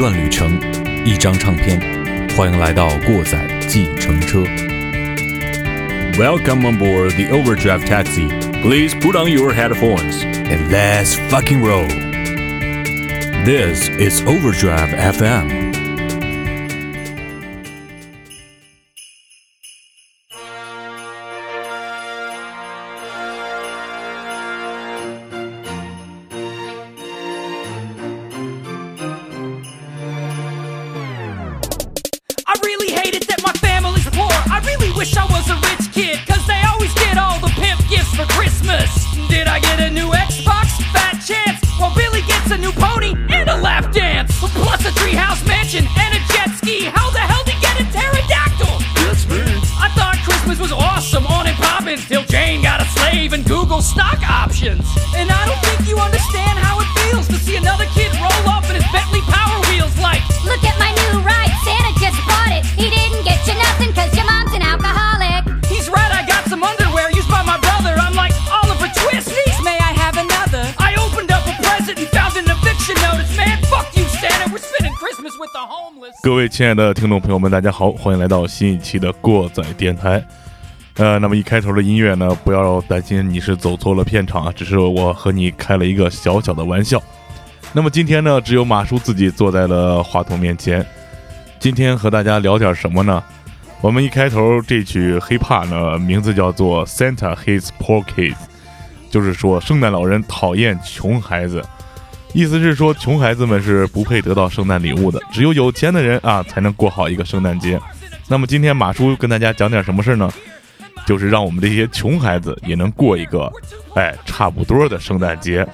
段旅程，一张唱片。欢迎来到过载计程车。Welcome on board the Overdrive taxi. Please put on your headphones and let's fucking roll. This is Overdrive FM. 各位亲爱的听众朋友们，大家好，欢迎来到新一期的过载电台。呃，那么一开头的音乐呢，不要担心你是走错了片场啊，只是我和你开了一个小小的玩笑。那么今天呢，只有马叔自己坐在了话筒面前。今天和大家聊点什么呢？我们一开头这曲 hiphop 呢，名字叫做 Santa Hates Poor Kids，就是说圣诞老人讨厌穷孩子。意思是说，穷孩子们是不配得到圣诞礼物的，只有有钱的人啊才能过好一个圣诞节。那么今天马叔跟大家讲点什么事儿呢？就是让我们这些穷孩子也能过一个，哎，差不多的圣诞节。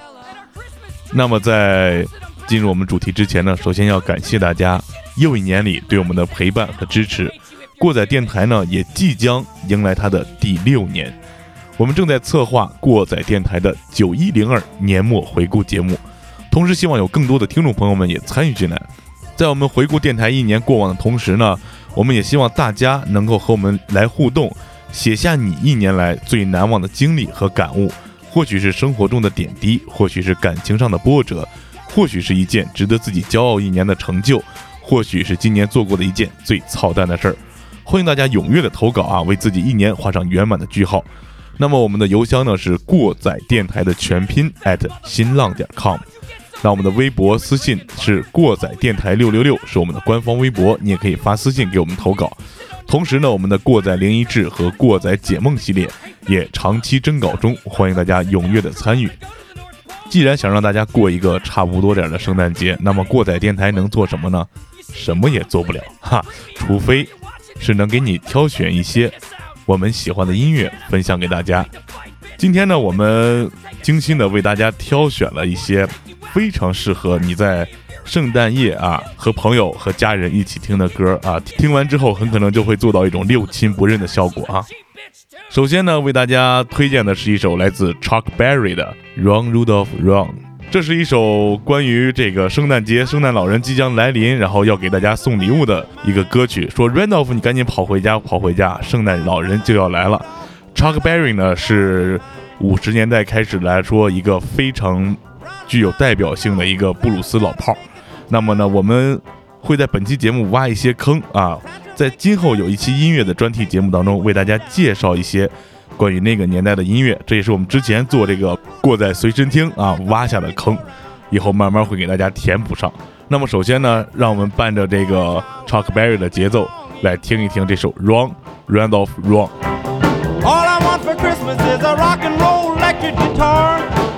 那么在进入我们主题之前呢，首先要感谢大家又一年里对我们的陪伴和支持。过载电台呢也即将迎来它的第六年，我们正在策划过载电台的九一零二年末回顾节目，同时希望有更多的听众朋友们也参与进来。在我们回顾电台一年过往的同时呢，我们也希望大家能够和我们来互动，写下你一年来最难忘的经历和感悟，或许是生活中的点滴，或许是感情上的波折，或许是一件值得自己骄傲一年的成就，或许是今年做过的一件最操蛋的事儿。欢迎大家踊跃的投稿啊，为自己一年画上圆满的句号。那么我们的邮箱呢是过载电台的全拼 at 新浪点 com。那我们的微博私信是过载电台六六六，是我们的官方微博，你也可以发私信给我们投稿。同时呢，我们的过载灵异志和过载解梦系列也长期征稿中，欢迎大家踊跃的参与。既然想让大家过一个差不多点的圣诞节，那么过载电台能做什么呢？什么也做不了哈，除非是能给你挑选一些我们喜欢的音乐分享给大家。今天呢，我们精心的为大家挑选了一些非常适合你在圣诞夜啊和朋友和家人一起听的歌啊，听完之后很可能就会做到一种六亲不认的效果啊。首先呢，为大家推荐的是一首来自 Chuck Berry 的《Run Rudolph Run》。这是一首关于这个圣诞节，圣诞老人即将来临，然后要给大家送礼物的一个歌曲。说 Randolph，你赶紧跑回家，跑回家，圣诞老人就要来了。Chuck Berry 呢是五十年代开始来说一个非常具有代表性的一个布鲁斯老炮儿。那么呢，我们会在本期节目挖一些坑啊，在今后有一期音乐的专题节目当中，为大家介绍一些关于那个年代的音乐。这也是我们之前做这个过在随身听啊挖下的坑，以后慢慢会给大家填补上。那么首先呢，让我们伴着这个 Chuck Berry 的节奏来听一听这首《Run Randolph Run》。All I want for Christmas is a rock and roll electric guitar.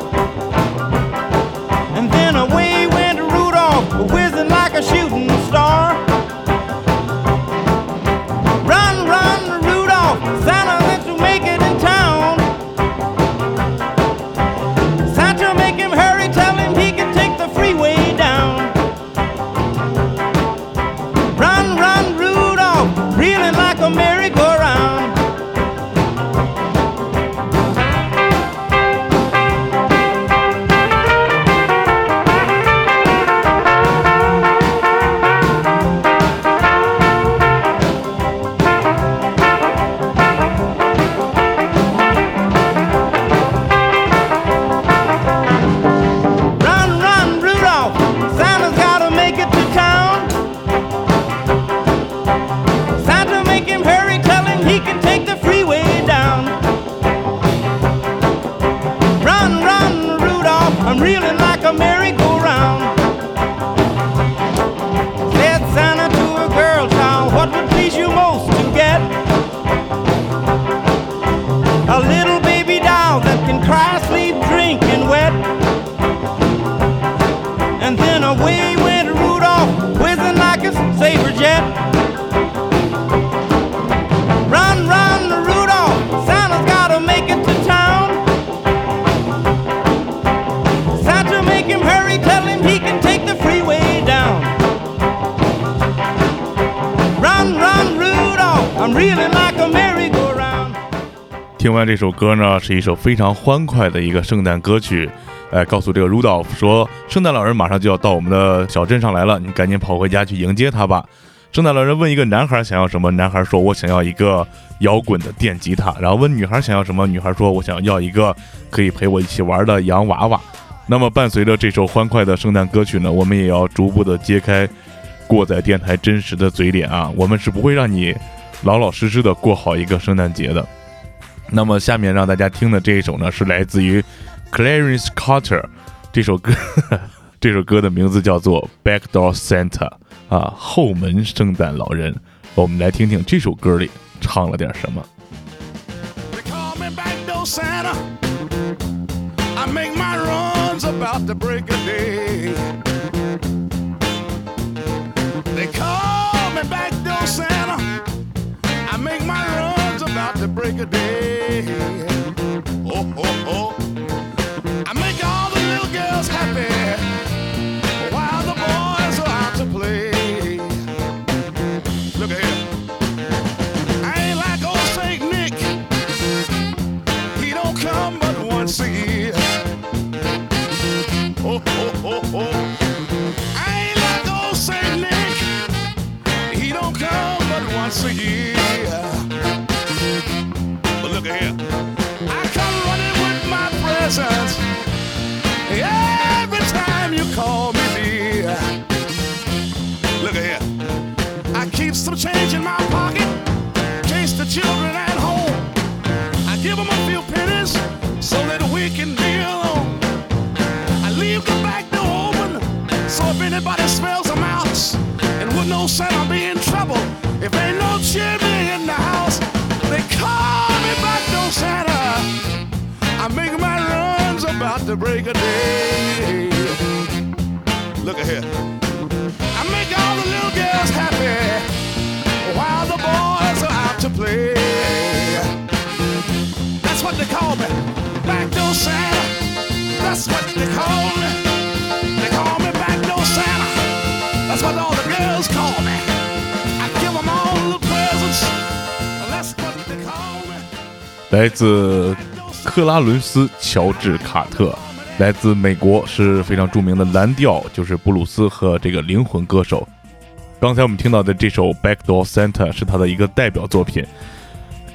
那这首歌呢，是一首非常欢快的一个圣诞歌曲，哎，告诉这个 Rudolph 说，圣诞老人马上就要到我们的小镇上来了，你赶紧跑回家去迎接他吧。圣诞老人问一个男孩想要什么，男孩说：“我想要一个摇滚的电吉他。”然后问女孩想要什么，女孩说：“我想要一个可以陪我一起玩的洋娃娃。”那么伴随着这首欢快的圣诞歌曲呢，我们也要逐步的揭开过载电台真实的嘴脸啊，我们是不会让你老老实实的过好一个圣诞节的。那么下面让大家听的这一首呢，是来自于 Clarence Carter，这首歌，这首歌的名字叫做《Backdoor Santa》啊，后门圣诞老人。我们来听听这首歌里唱了点什么。They call me backdoor Santa. I make my runs about the break of day. They call break of day. Oh, oh, oh. I make all the little girls happy while the boys are out to play. Look at here. I ain't like old Saint Nick. He don't come but once a year. Oh, oh, oh, oh. I ain't like old Saint Nick. He don't come but once a year. Know Santa be in trouble if ain't no chimney in the house. They call me back door Santa. I make my runs about the break of day. Look at here. I make all the little girls happy while the boys are out to play. That's what they call me, backdoor Santa. That's what they call me. 来自克拉伦斯·乔治·卡特，来自美国，是非常著名的蓝调，就是布鲁斯和这个灵魂歌手。刚才我们听到的这首《Backdoor Santa》是他的一个代表作品。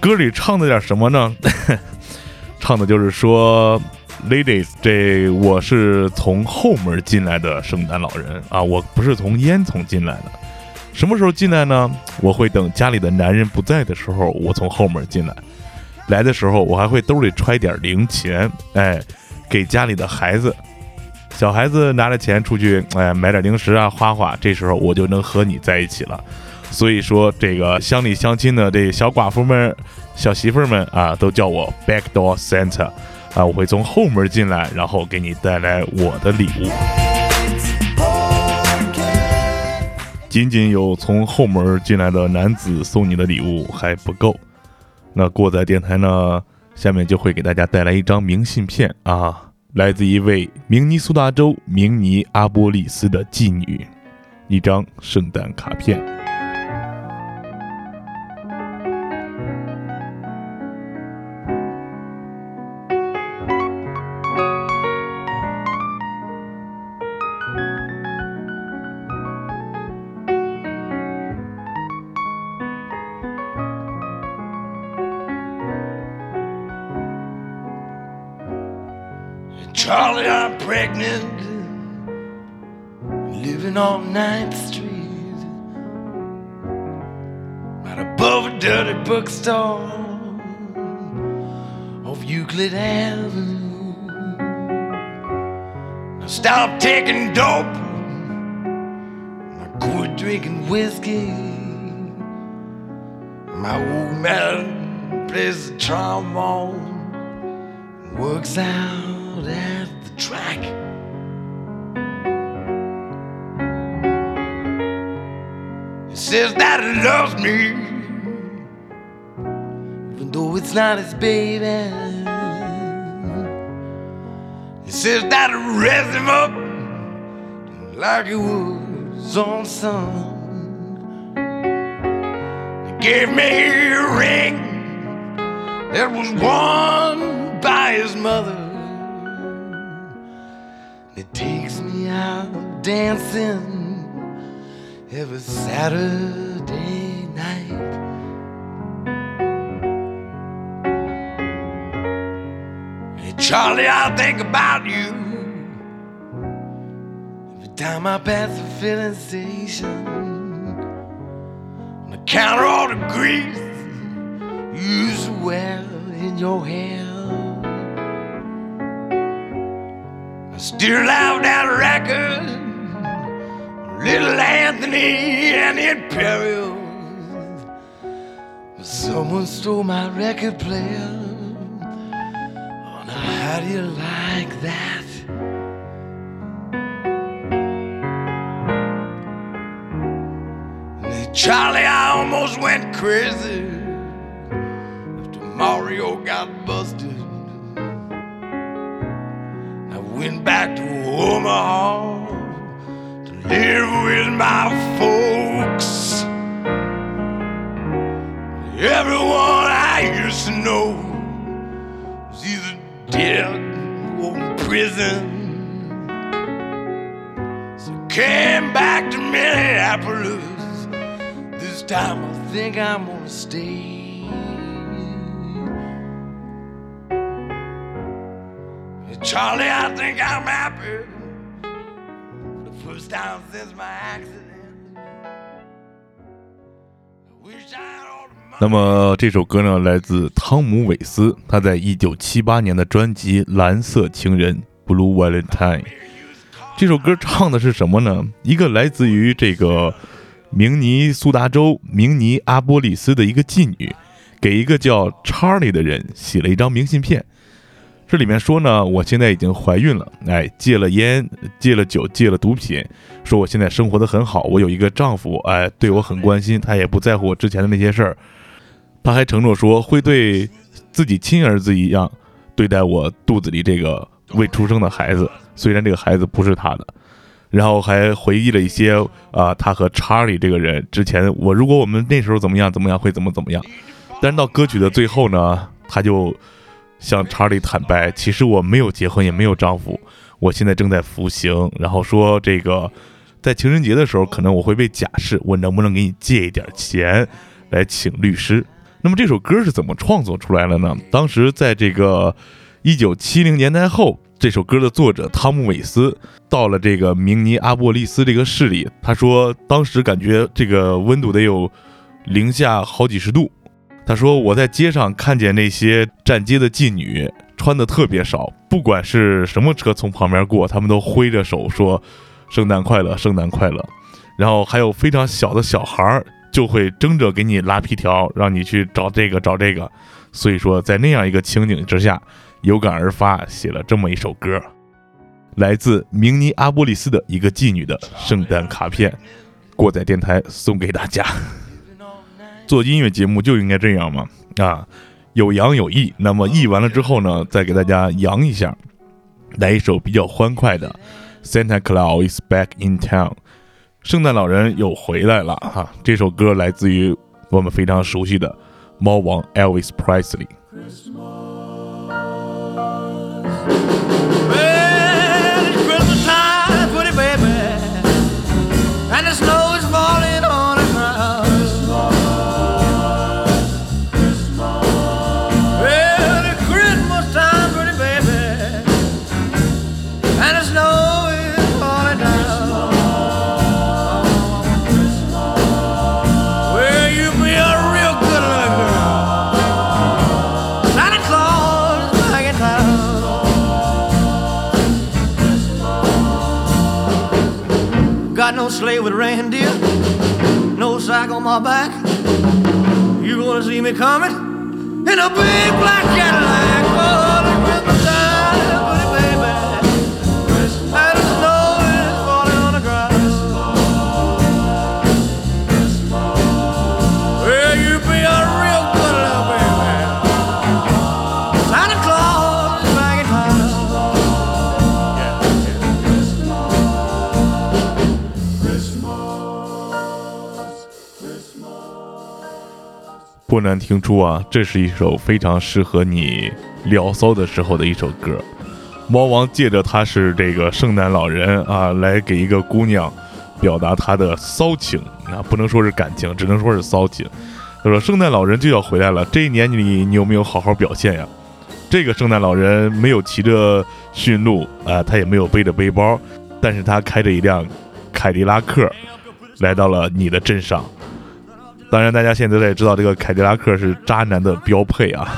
歌里唱的点什么呢？唱的就是说，Ladies，这我是从后门进来的圣诞老人啊，我不是从烟囱进来的。什么时候进来呢？我会等家里的男人不在的时候，我从后门进来。来的时候，我还会兜里揣点零钱，哎，给家里的孩子。小孩子拿着钱出去，哎，买点零食啊，花花。这时候我就能和你在一起了。所以说，这个乡里乡亲的这小寡妇们、小媳妇们啊，都叫我 Backdoor Santa 啊，我会从后门进来，然后给你带来我的礼物。仅仅有从后门进来的男子送你的礼物还不够。那过载电台呢，下面就会给大家带来一张明信片啊，来自一位明尼苏达州明尼阿波利斯的妓女，一张圣诞卡片。Bookstore off Euclid Avenue. Now stop taking dope. I quit drinking whiskey. My old man plays the trombone. and Works out at the track. Says that he loves me, it's not his baby. He says that raised him up like he was on son. He gave me a ring that was worn by his mother. It takes me out dancing every Saturday Charlie, I think about you every time I pass the filling station. And I count all the grease you to in your hair. I still have that record, Little Anthony and the Imperials. But someone stole my record player. How do you like that? Charlie, I almost went crazy after Mario got busted. I went back to Omaha to live with my folks. Everyone I used to know dead or in prison. So came back to Minneapolis. This time I think I'm gonna stay. Charlie, I think I'm happy. For the first time since my accident. I wish I 那么这首歌呢，来自汤姆·韦斯，他在一九七八年的专辑《蓝色情人》（Blue Valentine）。这首歌唱的是什么呢？一个来自于这个明尼苏达州明尼阿波利斯的一个妓女，给一个叫查理的人写了一张明信片。这里面说呢，我现在已经怀孕了，哎，戒了烟，戒了酒，戒了毒品，说我现在生活的很好，我有一个丈夫，哎，对我很关心，他也不在乎我之前的那些事儿。他还承诺说会对自己亲儿子一样对待我肚子里这个未出生的孩子，虽然这个孩子不是他的。然后还回忆了一些啊、他和查理这个人之前，我如果我们那时候怎么样怎么样会怎么怎么样。但是到歌曲的最后呢，他就向查理坦白，其实我没有结婚，也没有丈夫，我现在正在服刑。然后说这个在情人节的时候，可能我会被假释，我能不能给你借一点钱来请律师？那么这首歌是怎么创作出来的呢？当时在这个一九七零年代后，这首歌的作者汤姆·韦斯到了这个明尼阿波利斯这个市里，他说当时感觉这个温度得有零下好几十度。他说我在街上看见那些站街的妓女穿的特别少，不管是什么车从旁边过，他们都挥着手说“圣诞快乐，圣诞快乐”。然后还有非常小的小孩儿就会争着给你拉皮条，让你去找这个找这个。所以说，在那样一个情景之下，有感而发，写了这么一首歌，来自明尼阿波利斯的一个妓女的圣诞卡片，过载电台送给大家。做音乐节目就应该这样嘛，啊，有扬有抑。那么抑完了之后呢，再给大家扬一下，来一首比较欢快的《Santa Claus is Back in Town》，圣诞老人又回来了哈这首歌来自于我们非常熟悉的猫王 elvis presley with reindeer, no sack on my back. You gonna see me coming in a big black Cadillac. 不难听出啊，这是一首非常适合你聊骚的时候的一首歌。猫王借着他是这个圣诞老人啊，来给一个姑娘表达他的骚情啊，不能说是感情，只能说是骚情。他说：“圣诞老人就要回来了，这一年里你有没有好好表现呀？”这个圣诞老人没有骑着驯鹿啊，他也没有背着背包，但是他开着一辆凯迪拉克来到了你的镇上。当然，大家现在也知道这个凯迪拉克是渣男的标配啊。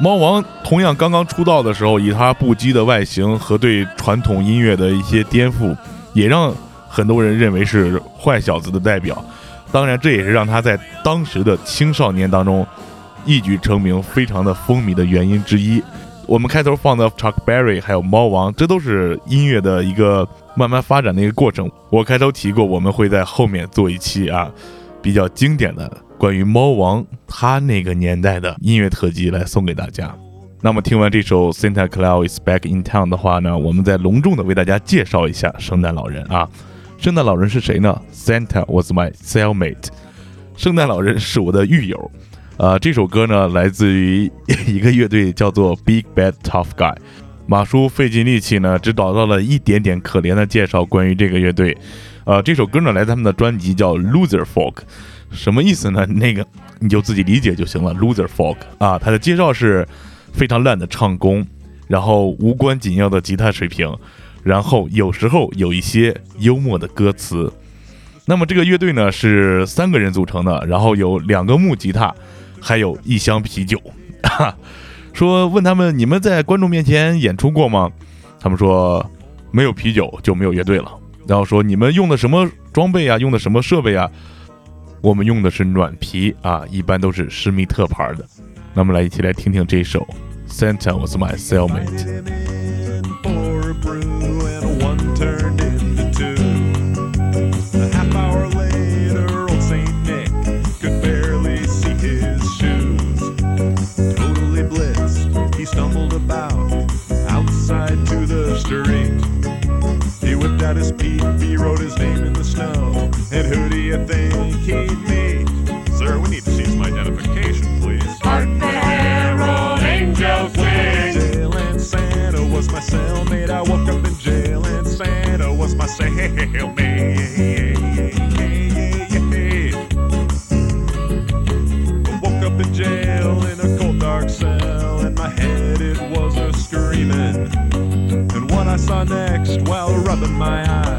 猫王同样刚刚出道的时候，以他不羁的外形和对传统音乐的一些颠覆，也让很多人认为是坏小子的代表。当然，这也是让他在当时的青少年当中一举成名、非常的风靡的原因之一。我们开头放的 Chuck Berry 还有猫王，这都是音乐的一个慢慢发展的一个过程。我开头提过，我们会在后面做一期啊比较经典的关于猫王他那个年代的音乐特辑来送给大家。那么听完这首 Santa Claus is Back in Town 的话呢，我们再隆重的为大家介绍一下圣诞老人啊。圣诞老人是谁呢？Santa was my cellmate。圣诞老人是我的狱友。呃，这首歌呢来自于一个乐队叫做 Big Bad Tough Guy。马叔费尽力气呢，只找到了一点点可怜的介绍关于这个乐队。呃，这首歌呢来自他们的专辑叫 Loser Folk，什么意思呢？那个你就自己理解就行了。Loser Folk 啊，它的介绍是非常烂的唱功，然后无关紧要的吉他水平，然后有时候有一些幽默的歌词。那么这个乐队呢是三个人组成的，然后有两个木吉他，还有一箱啤酒。说问他们你们在观众面前演出过吗？他们说没有啤酒就没有乐队了。然后说你们用的什么装备啊？用的什么设备啊？我们用的是暖皮啊，一般都是施密特牌的。那么来一起来听听这首《Santa Was My Cellmate》。My cellmate. I woke up in jail in a cold dark cell and my head it was a screaming. And what I saw next while rubbing my eyes,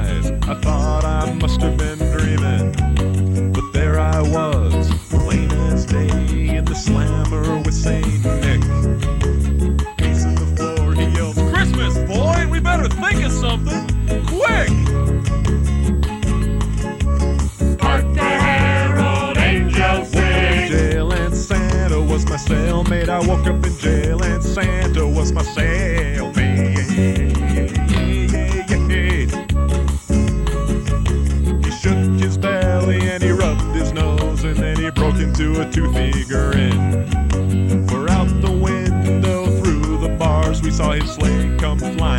woke up in jail and Santa was my cellmate. He shook his belly and he rubbed his nose and then he broke into a toothy grin. For out the window through the bars we saw his sleigh come flying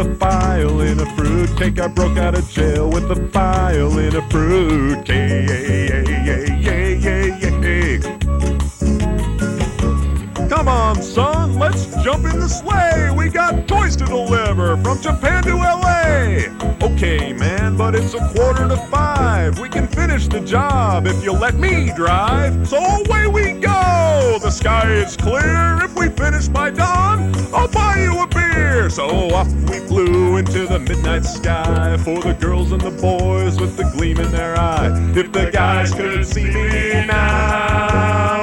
a file in a fruit cake. I broke out of jail with a file in a fruit cake. Come on, son, let's jump in the sleigh. We got toys to deliver from Japan to LA. Okay, man, but it's a quarter to five. We can finish the job if you let me drive. So away we go. The sky is clear. If we finish by dawn, I'll buy you So off we flew into the midnight sky for the girls and the boys with the gleam in their eye. If the guys could see me now.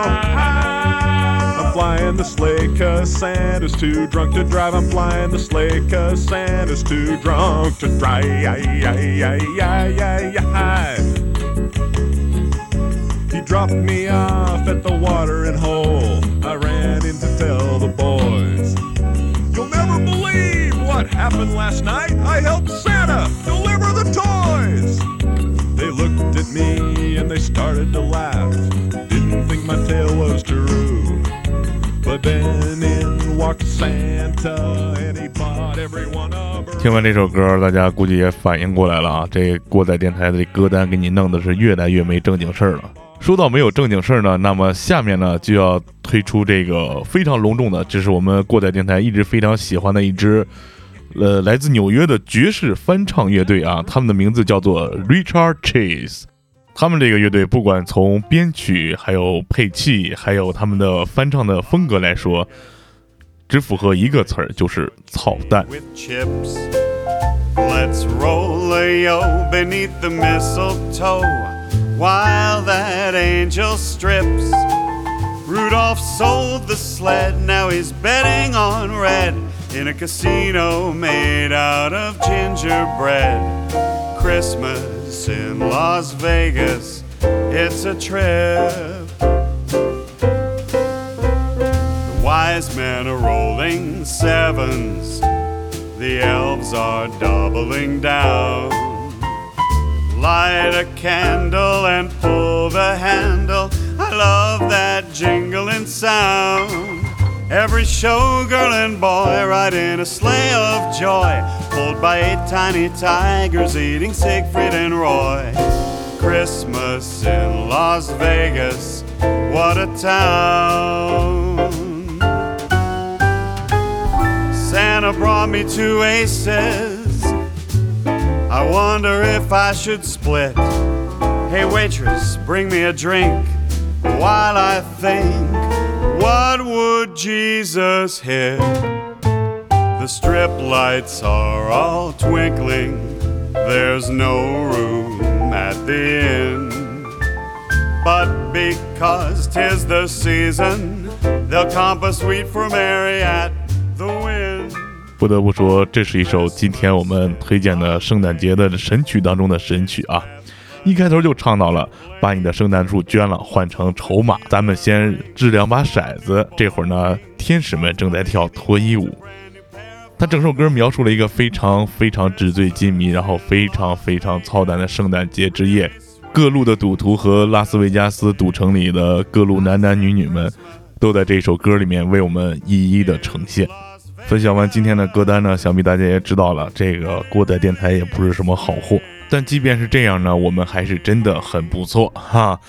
I'm flying the sleigh cause Santa's too drunk to drive. I'm flying the sleigh cause Santa's too drunk to drive. He dropped me off at the watering hole. I ran in to tell the boys. What happened last night. I helped Santa deliver the toys. They looked at me and they started to laugh. Didn't think my tale was true. But then in walked Santa and he bought every one of 听完这首歌，大家估计也反应过来了啊，这过载电台的歌单给你弄的是越来越没正经事儿了。说到没有正经事儿呢，那么下面呢就要推出这个非常隆重的，这是我们过载电台一直非常喜欢的一支，呃，来自纽约的爵士翻唱乐队啊，他们的名字叫做 Richard Chase。他们这个乐队不管从编曲、还有配器、还有他们的翻唱的风格来说，只符合一个词儿，就是操蛋。with chips. Let's roll a yo beneath the mistletoe while that angel strips. Rudolph sold the sled, now he's betting on red in a casino made out of gingerbread. Christmas in Las Vegas, it's a trip. The wise men are rolling sevens. The elves are doubling down. Light a candle and pull the handle. I love that jingling sound. Every showgirl and boy ride in a sleigh of joy, pulled by eight tiny tigers eating Siegfried and Roy. Christmas in Las Vegas, what a town! Santa brought me two aces. I wonder if I should split. Hey, waitress, bring me a drink while I think. What would Jesus hit? The strip lights are all twinkling. There's no room at the inn. But because 'tis the season, they'll comp a suite for Mary at the Wynn. 不得不说，这是一首今天我们推荐的圣诞节的神曲当中的神曲啊！ 一开头就唱到了，把你的圣诞树捐了，换成筹码，咱们先掷两把骰子。这会儿呢，天使们正在跳脱衣舞。他整首歌描述了一个非常非常纸醉金迷，然后非常非常操蛋的圣诞节之夜。各路的赌徒和拉斯维加斯赌城里的各路男男女女们，都在这首歌里面为我们一一的呈现。分享完今天的歌单呢，想必大家也知道了，这个过载电台也不是什么好货。但即便是这样呢，我们还是真的很不错哈。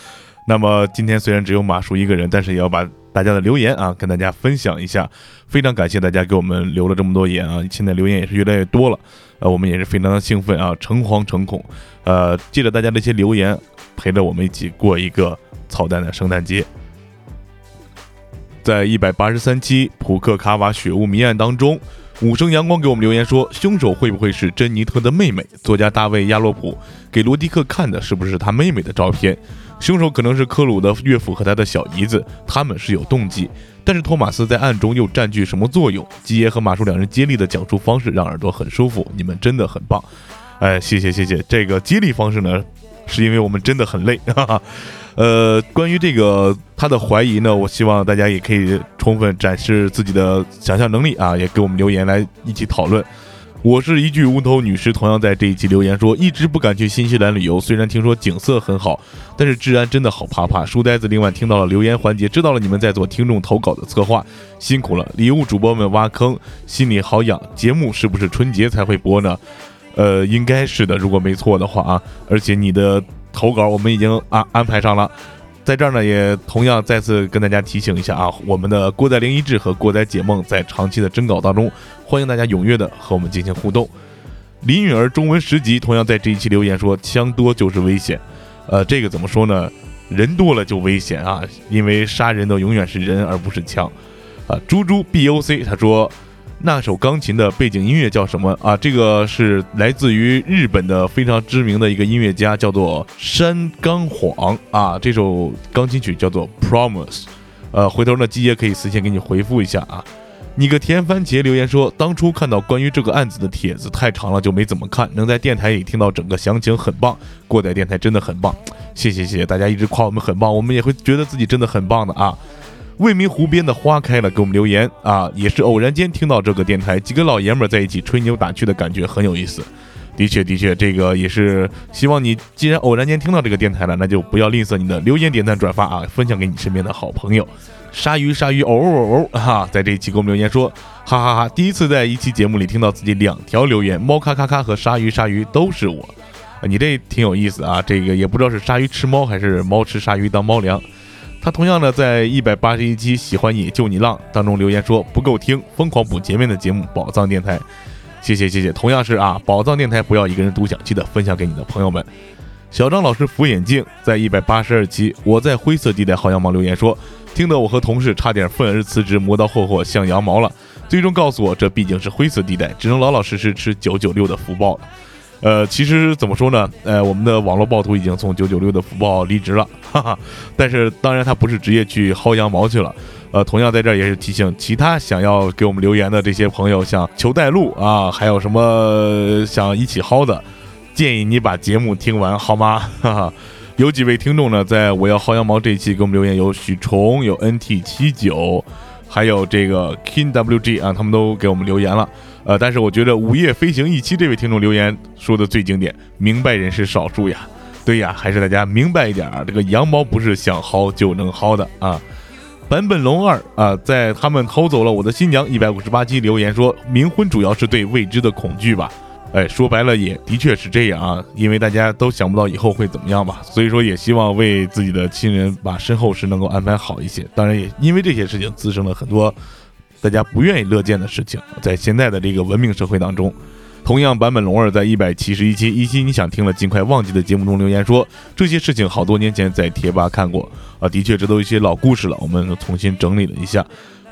那么今天虽然只有马叔一个人，但是也要把大家的留言啊跟大家分享一下。非常感谢大家给我们留了这么多言啊，现在留言也是越来越多了，呃，我们也是非常的兴奋啊，诚惶诚恐。呃，借着大家的一些留言，陪着我们一起过一个操蛋的圣诞节。在一百八十三期普克卡瓦血雾谜案当中，五声阳光给我们留言说，凶手会不会是珍妮特的妹妹？作家大卫亚洛普给罗迪克看的是不是他妹妹的照片？凶手可能是科鲁的岳父和他的小姨子，他们是有动机。但是托马斯在暗中又占据什么作用？基耶和马叔两人接力的讲述方式让耳朵很舒服，你们真的很棒。哎，谢谢谢谢。这个接力方式呢，是因为我们真的很累，哈哈。呃，关于这个他的怀疑呢，我希望大家也可以充分展示自己的想象能力啊，也给我们留言来一起讨论。我是一句无头女士，同样在这一期留言说，一直不敢去新西兰旅游，虽然听说景色很好，但是治安真的好怕怕。书呆子另外听到了留言环节，知道了你们在做听众投稿的策划，辛苦了。礼物主播们挖坑，心里好痒。节目是不是春节才会播呢？呃，应该是的，如果没错的话啊。而且你的投稿我们已经安安排上了，在这儿呢，也同样再次跟大家提醒一下啊，我们的郭在灵一志和郭在解梦在长期的征稿当中，欢迎大家踊跃的和我们进行互动。林允儿中文十级同样在这一期留言说，枪多就是危险，呃，这个怎么说呢？人多了就危险啊，因为杀人的永远是人而不是枪。啊，猪猪 B O C 他说，那首钢琴的背景音乐叫什么啊？这个是来自于日本的非常知名的一个音乐家，叫做山冈晃啊。这首钢琴曲叫做《Promise》。呃，回头呢，基爷可以私信给你回复一下啊。你个甜番茄留言说，当初看到关于这个案子的帖子太长了，就没怎么看。能在电台里听到整个详情很棒，过载电台真的很棒，谢谢谢谢大家一直夸我们很棒，我们也会觉得自己真的很棒的啊。未名湖边的花开了，给我们留言啊，也是偶然间听到这个电台，几个老爷们在一起吹牛打趣的感觉很有意思。的确的确，这个也是希望你既然偶然间听到这个电台了，那就不要吝啬你的留言、点赞、转发啊，分享给你身边的好朋友。鲨鱼鲨鱼哦哦哦哈，在这一期给我们留言说，哈哈哈，第一次在一期节目里听到自己两条留言，猫咔咔咔和鲨鱼鲨鱼都是我，你这挺有意思啊，这个也不知道是鲨鱼吃猫还是猫吃鲨鱼当猫粮。他同样呢，在一百八十一期喜欢你救你浪当中留言说不够听，疯狂补前面的节目宝藏电台，谢谢谢谢，同样是啊，宝藏电台不要一个人独享，记得分享给你的朋友们。小张老师扶眼镜在一百八十二期，我在灰色地带薅羊毛留言说，听得我和同事差点愤而辞职，磨刀霍霍像羊毛了，最终告诉我这毕竟是灰色地带，只能老老实实吃九九六的福报了。呃，其实怎么说呢？呃，我们的网络暴徒已经从九九六的福报离职了，哈哈。但是当然他不是直接去薅羊毛去了。呃，同样在这儿也是提醒其他想要给我们留言的这些朋友，像求带路啊，还有什么想一起薅的，建议你把节目听完好吗？哈哈。有几位听众呢，在我要薅羊毛这一期给我们留言，有许崇，有 NT 七九，还有这个 King WG 啊，他们都给我们留言了。呃，但是我觉得《午夜飞行》一期这位听众留言说的最经典，明白人是少数呀。对呀，还是大家明白一点啊，这个羊毛不是想薅就能薅的啊。版本龙二啊，在他们偷走了我的新娘一百五十八期留言说，冥婚主要是对未知的恐惧吧？哎，说白了也的确是这样啊，因为大家都想不到以后会怎么样吧，所以说也希望为自己的亲人把身后事能够安排好一些。当然也因为这些事情滋生了很多。大家不愿意乐见的事情，在现在的这个文明社会当中，同样版本龙二在一百七十一期一期你想听了尽快忘记的节目中留言说，这些事情好多年前在贴吧看过啊，的确这都一些老故事了，我们重新整理了一下。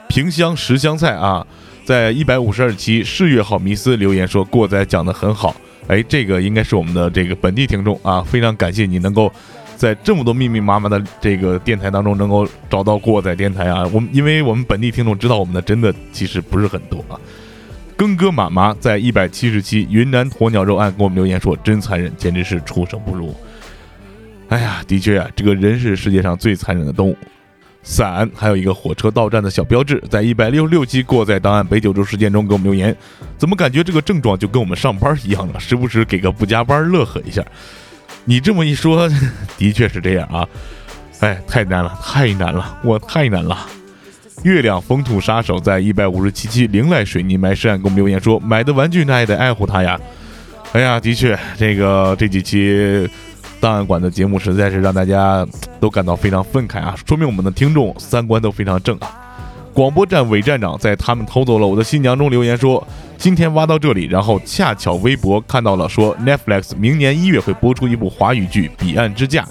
萍乡十香菜啊，在一百五十二期世越号迷思留言说过载讲的很好，哎，这个应该是我们的这个本地听众啊，非常感谢你能够。在这么多密密麻麻的这个电台当中，能够找到过载电台啊！我们因为我们本地听众知道我们的真的其实不是很多啊。庚哥妈妈在一百七十期云南鸵鸟肉案给我们留言说：“真残忍，简直是畜生不如。”哎呀，的确啊，这个人是世界上最残忍的动物。伞还有一个火车到站的小标志，在一百六十六期过载档案北九州事件中给我们留言，怎么感觉这个症状就跟我们上班一样呢？时不时给个不加班乐呵一下。你这么一说，的确是这样啊！哎，太难了，太难了，我太难了。月亮风土杀手在一百五十七期灵濑水泥埋尸案给我们留言说：“买的玩具那也得爱护它呀。”哎呀，的确，这个这几期档案馆的节目实在是让大家都感到非常愤慨啊！说明我们的听众三观都非常正啊。广播站伪站长在他们偷走了我的新娘中留言说：“今天挖到这里，然后恰巧微博看到了说 Netflix 明年一月会播出一部华语剧《彼岸之嫁》，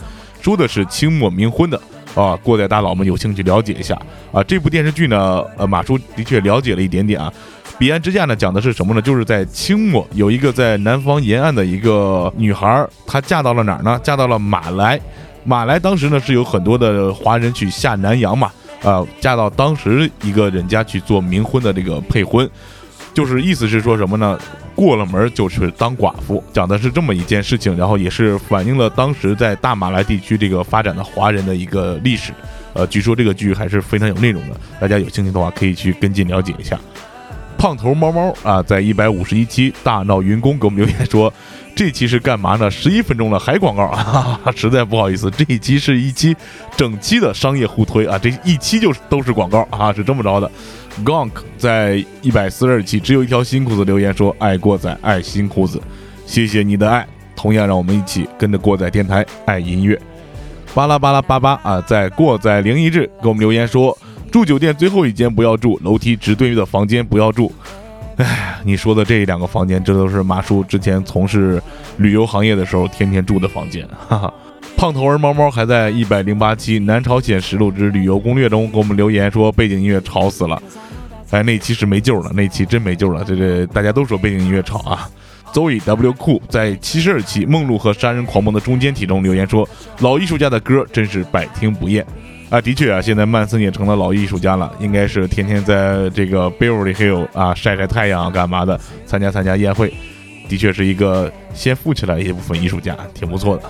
说的是清末冥婚的啊。过载大佬们有兴趣了解一下啊。这部电视剧呢，呃，马叔的确了解了一点点啊。《彼岸之嫁》呢讲的是什么呢？就是在清末有一个在南方沿岸的一个女孩，她嫁到了哪儿呢？嫁到了马来。马来当时呢是有很多的华人去下南洋嘛。”呃，嫁到当时一个人家去做冥婚的这个配婚，就是意思是说什么呢？过了门就是当寡妇，讲的是这么一件事情，然后也是反映了当时在大马来地区这个发展的华人的一个历史。呃，据说这个剧还是非常有内容的，大家有兴趣的话可以去跟进了解一下。胖头猫猫啊，在一百五十一期大闹云宫给我们留言说。这期是干嘛呢？十一分钟了还广告 啊！实在不好意思，这一期是一期整期的商业互推啊，这一期就都是广告啊，是这么着的。Gonk 在一百四十二期只有一条新裤子留言说：“爱过仔，爱新裤子，谢谢你的爱。”同样让我们一起跟着过载电台爱音乐。巴拉巴拉巴巴啊，在过载灵异志给我们留言说：“住酒店最后一间不要住，楼梯直对的房间不要住。”哎，你说的这两个房间，这都是马叔之前从事旅游行业的时候天天住的房间。哈哈，胖头儿猫猫还在一百零八期《南朝鲜实录之旅游攻略》中给我们留言说背景音乐吵死了。哎，那期是没救了，那期真没救了。这个大家都说背景音乐吵啊。周以 W 酷在七十二期《梦露和杀人狂魔》的中间体中留言说：“老艺术家的歌真是百听不厌。”啊，的确啊，现在曼森也成了老艺术家了，应该是天天在这个 Beverly Hill 啊晒晒太阳干嘛的，参加参加宴会，的确是一个先富起来一部分艺术家，挺不错的。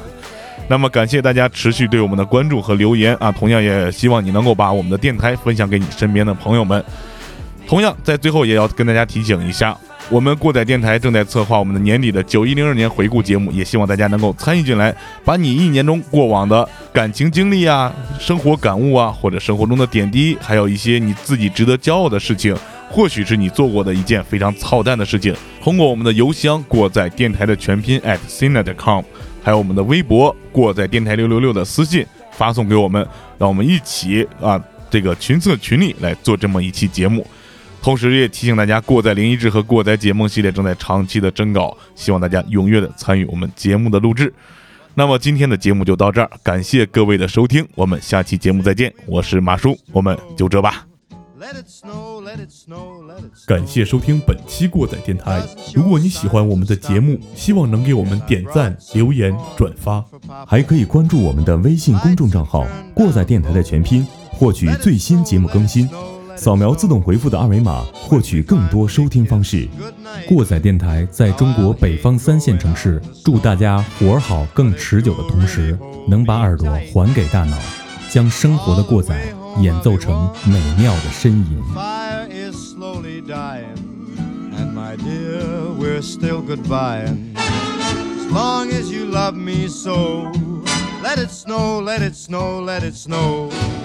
那么感谢大家持续对我们的关注和留言啊，同样也希望你能够把我们的电台分享给你身边的朋友们。同样在最后也要跟大家提醒一下。我们过载电台正在策划我们的年底的九一零二年回顾节目，也希望大家能够参与进来，把你一年中过往的感情经历啊、生活感悟啊，或者生活中的点滴，还有一些你自己值得骄傲的事情，或许是你做过的一件非常操蛋的事情，通过我们的邮箱过载电台的全拼 at sina.com，还有我们的微博过载电台六六六的私信发送给我们，让我们一起啊这个群策群力来做这么一期节目。同时，也提醒大家，过载灵异志和过载解梦系列正在长期的征稿，希望大家踊跃的参与我们节目的录制。那么今天的节目就到这儿，感谢各位的收听，我们下期节目再见。我是马叔，我们就这吧。感谢收听本期过载电台。如果你喜欢我们的节目，希望能给我们点赞、留言、转发，还可以关注我们的微信公众账号“过载电台”的全拼，获取最新节目更新。扫描自动回复的二维码，获取更多收听方式。过载电台在中国北方三线城市，祝大家活好更持久的同时，能把耳朵还给大脑，将生活的过载演奏成美妙的呻吟。sitting